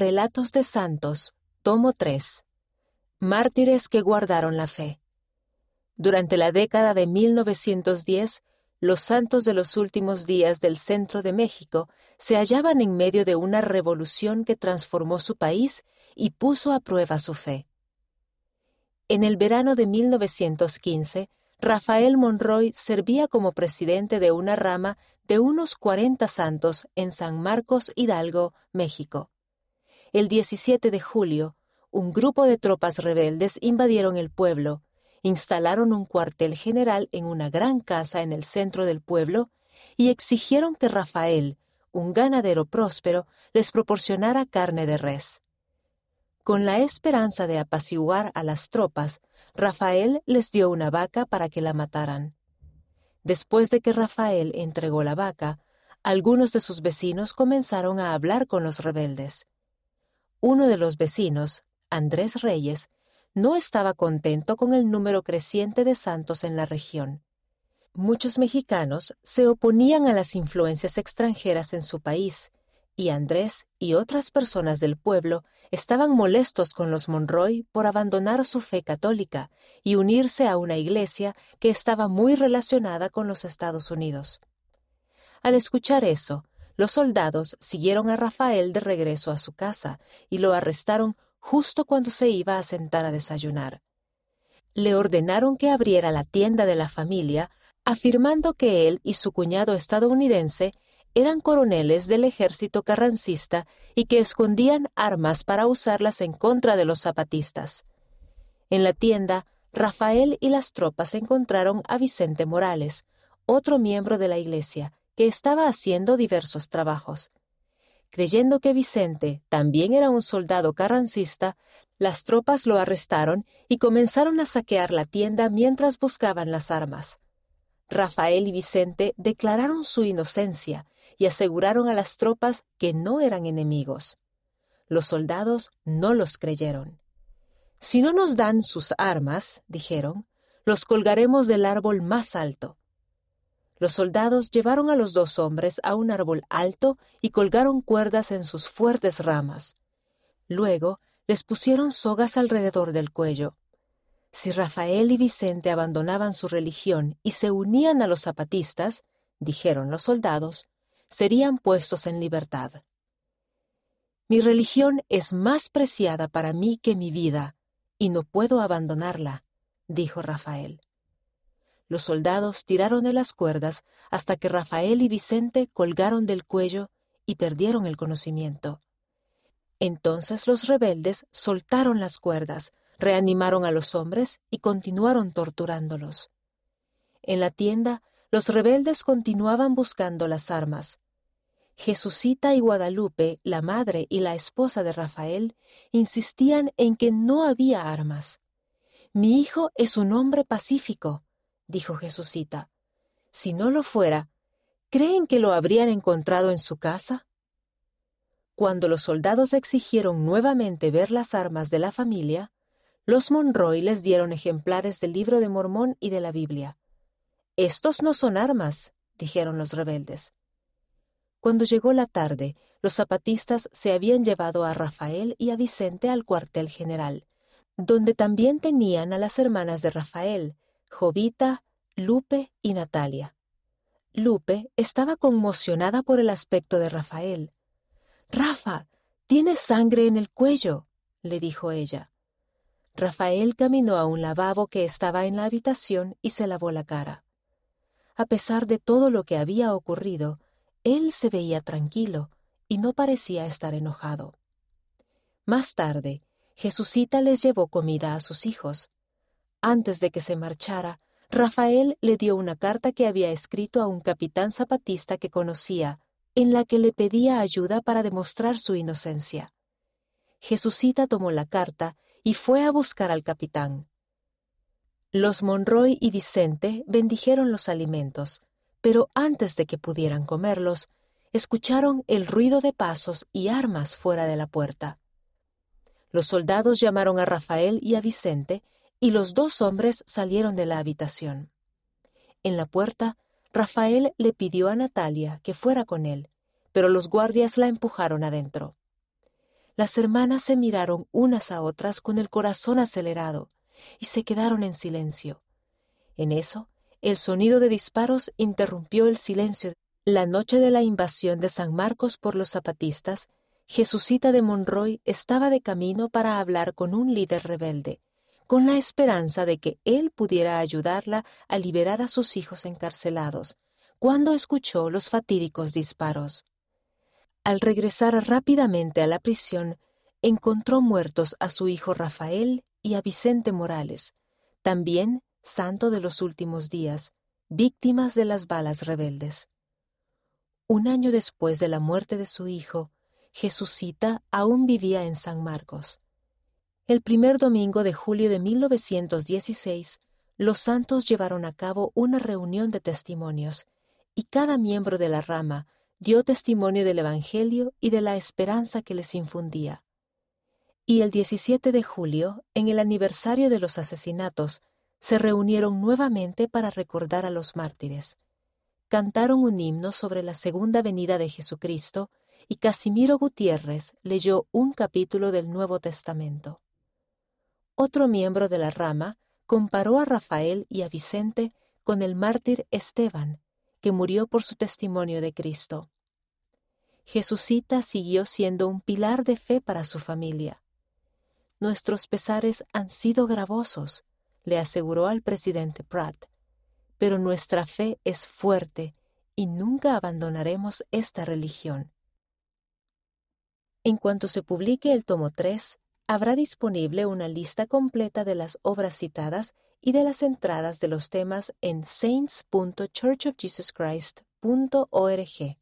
Relatos de Santos, tomo 3. Mártires que guardaron la fe. Durante la década de 1910, los santos de los últimos días del centro de México se hallaban en medio de una revolución que transformó su país y puso a prueba su fe. En el verano de 1915, Rafael Monroy servía como presidente de una rama de unos 40 santos en San Marcos Hidalgo, México. El 17 de julio, un grupo de tropas rebeldes invadieron el pueblo, instalaron un cuartel general en una gran casa en el centro del pueblo y exigieron que Rafael, un ganadero próspero, les proporcionara carne de res. Con la esperanza de apaciguar a las tropas, Rafael les dio una vaca para que la mataran. Después de que Rafael entregó la vaca, algunos de sus vecinos comenzaron a hablar con los rebeldes. Uno de los vecinos, Andrés Reyes, no estaba contento con el número creciente de santos en la región. Muchos mexicanos se oponían a las influencias extranjeras en su país, y Andrés y otras personas del pueblo estaban molestos con los Monroy por abandonar su fe católica y unirse a una iglesia que estaba muy relacionada con los Estados Unidos. Al escuchar eso, los soldados siguieron a Rafael de regreso a su casa y lo arrestaron justo cuando se iba a sentar a desayunar. Le ordenaron que abriera la tienda de la familia, afirmando que él y su cuñado estadounidense eran coroneles del ejército carrancista y que escondían armas para usarlas en contra de los zapatistas. En la tienda, Rafael y las tropas encontraron a Vicente Morales, otro miembro de la iglesia, que estaba haciendo diversos trabajos. Creyendo que Vicente también era un soldado carrancista, las tropas lo arrestaron y comenzaron a saquear la tienda mientras buscaban las armas. Rafael y Vicente declararon su inocencia y aseguraron a las tropas que no eran enemigos. Los soldados no los creyeron. Si no nos dan sus armas, dijeron, los colgaremos del árbol más alto. Los soldados llevaron a los dos hombres a un árbol alto y colgaron cuerdas en sus fuertes ramas. Luego les pusieron sogas alrededor del cuello. Si Rafael y Vicente abandonaban su religión y se unían a los zapatistas, dijeron los soldados, serían puestos en libertad. Mi religión es más preciada para mí que mi vida, y no puedo abandonarla, dijo Rafael. Los soldados tiraron de las cuerdas hasta que Rafael y Vicente colgaron del cuello y perdieron el conocimiento. Entonces los rebeldes soltaron las cuerdas, reanimaron a los hombres y continuaron torturándolos. En la tienda los rebeldes continuaban buscando las armas. Jesucita y Guadalupe, la madre y la esposa de Rafael, insistían en que no había armas. Mi hijo es un hombre pacífico, dijo Jesucita. Si no lo fuera, ¿creen que lo habrían encontrado en su casa? Cuando los soldados exigieron nuevamente ver las armas de la familia, los Monroy les dieron ejemplares del libro de Mormón y de la Biblia. Estos no son armas, dijeron los rebeldes. Cuando llegó la tarde, los zapatistas se habían llevado a Rafael y a Vicente al cuartel general, donde también tenían a las hermanas de Rafael, Jovita, Lupe y Natalia. Lupe estaba conmocionada por el aspecto de Rafael. Rafa, tienes sangre en el cuello, le dijo ella. Rafael caminó a un lavabo que estaba en la habitación y se lavó la cara. A pesar de todo lo que había ocurrido, él se veía tranquilo y no parecía estar enojado. Más tarde, Jesucita les llevó comida a sus hijos. Antes de que se marchara, Rafael le dio una carta que había escrito a un capitán zapatista que conocía, en la que le pedía ayuda para demostrar su inocencia. Jesucita tomó la carta y fue a buscar al capitán. Los Monroy y Vicente bendijeron los alimentos, pero antes de que pudieran comerlos, escucharon el ruido de pasos y armas fuera de la puerta. Los soldados llamaron a Rafael y a Vicente, y los dos hombres salieron de la habitación. En la puerta, Rafael le pidió a Natalia que fuera con él, pero los guardias la empujaron adentro. Las hermanas se miraron unas a otras con el corazón acelerado y se quedaron en silencio. En eso, el sonido de disparos interrumpió el silencio. La noche de la invasión de San Marcos por los zapatistas, Jesucita de Monroy estaba de camino para hablar con un líder rebelde, con la esperanza de que él pudiera ayudarla a liberar a sus hijos encarcelados, cuando escuchó los fatídicos disparos. Al regresar rápidamente a la prisión, encontró muertos a su hijo Rafael y a Vicente Morales, también santo de los últimos días, víctimas de las balas rebeldes. Un año después de la muerte de su hijo, Jesucita aún vivía en San Marcos. El primer domingo de julio de 1916, los santos llevaron a cabo una reunión de testimonios, y cada miembro de la rama dio testimonio del Evangelio y de la esperanza que les infundía. Y el 17 de julio, en el aniversario de los asesinatos, se reunieron nuevamente para recordar a los mártires. Cantaron un himno sobre la segunda venida de Jesucristo y Casimiro Gutiérrez leyó un capítulo del Nuevo Testamento. Otro miembro de la rama comparó a Rafael y a Vicente con el mártir Esteban, que murió por su testimonio de Cristo. Jesucita siguió siendo un pilar de fe para su familia. Nuestros pesares han sido gravosos, le aseguró al presidente Pratt, pero nuestra fe es fuerte y nunca abandonaremos esta religión. En cuanto se publique el tomo 3, habrá disponible una lista completa de las obras citadas y de las entradas de los temas en saints.churchofjesuschrist.org.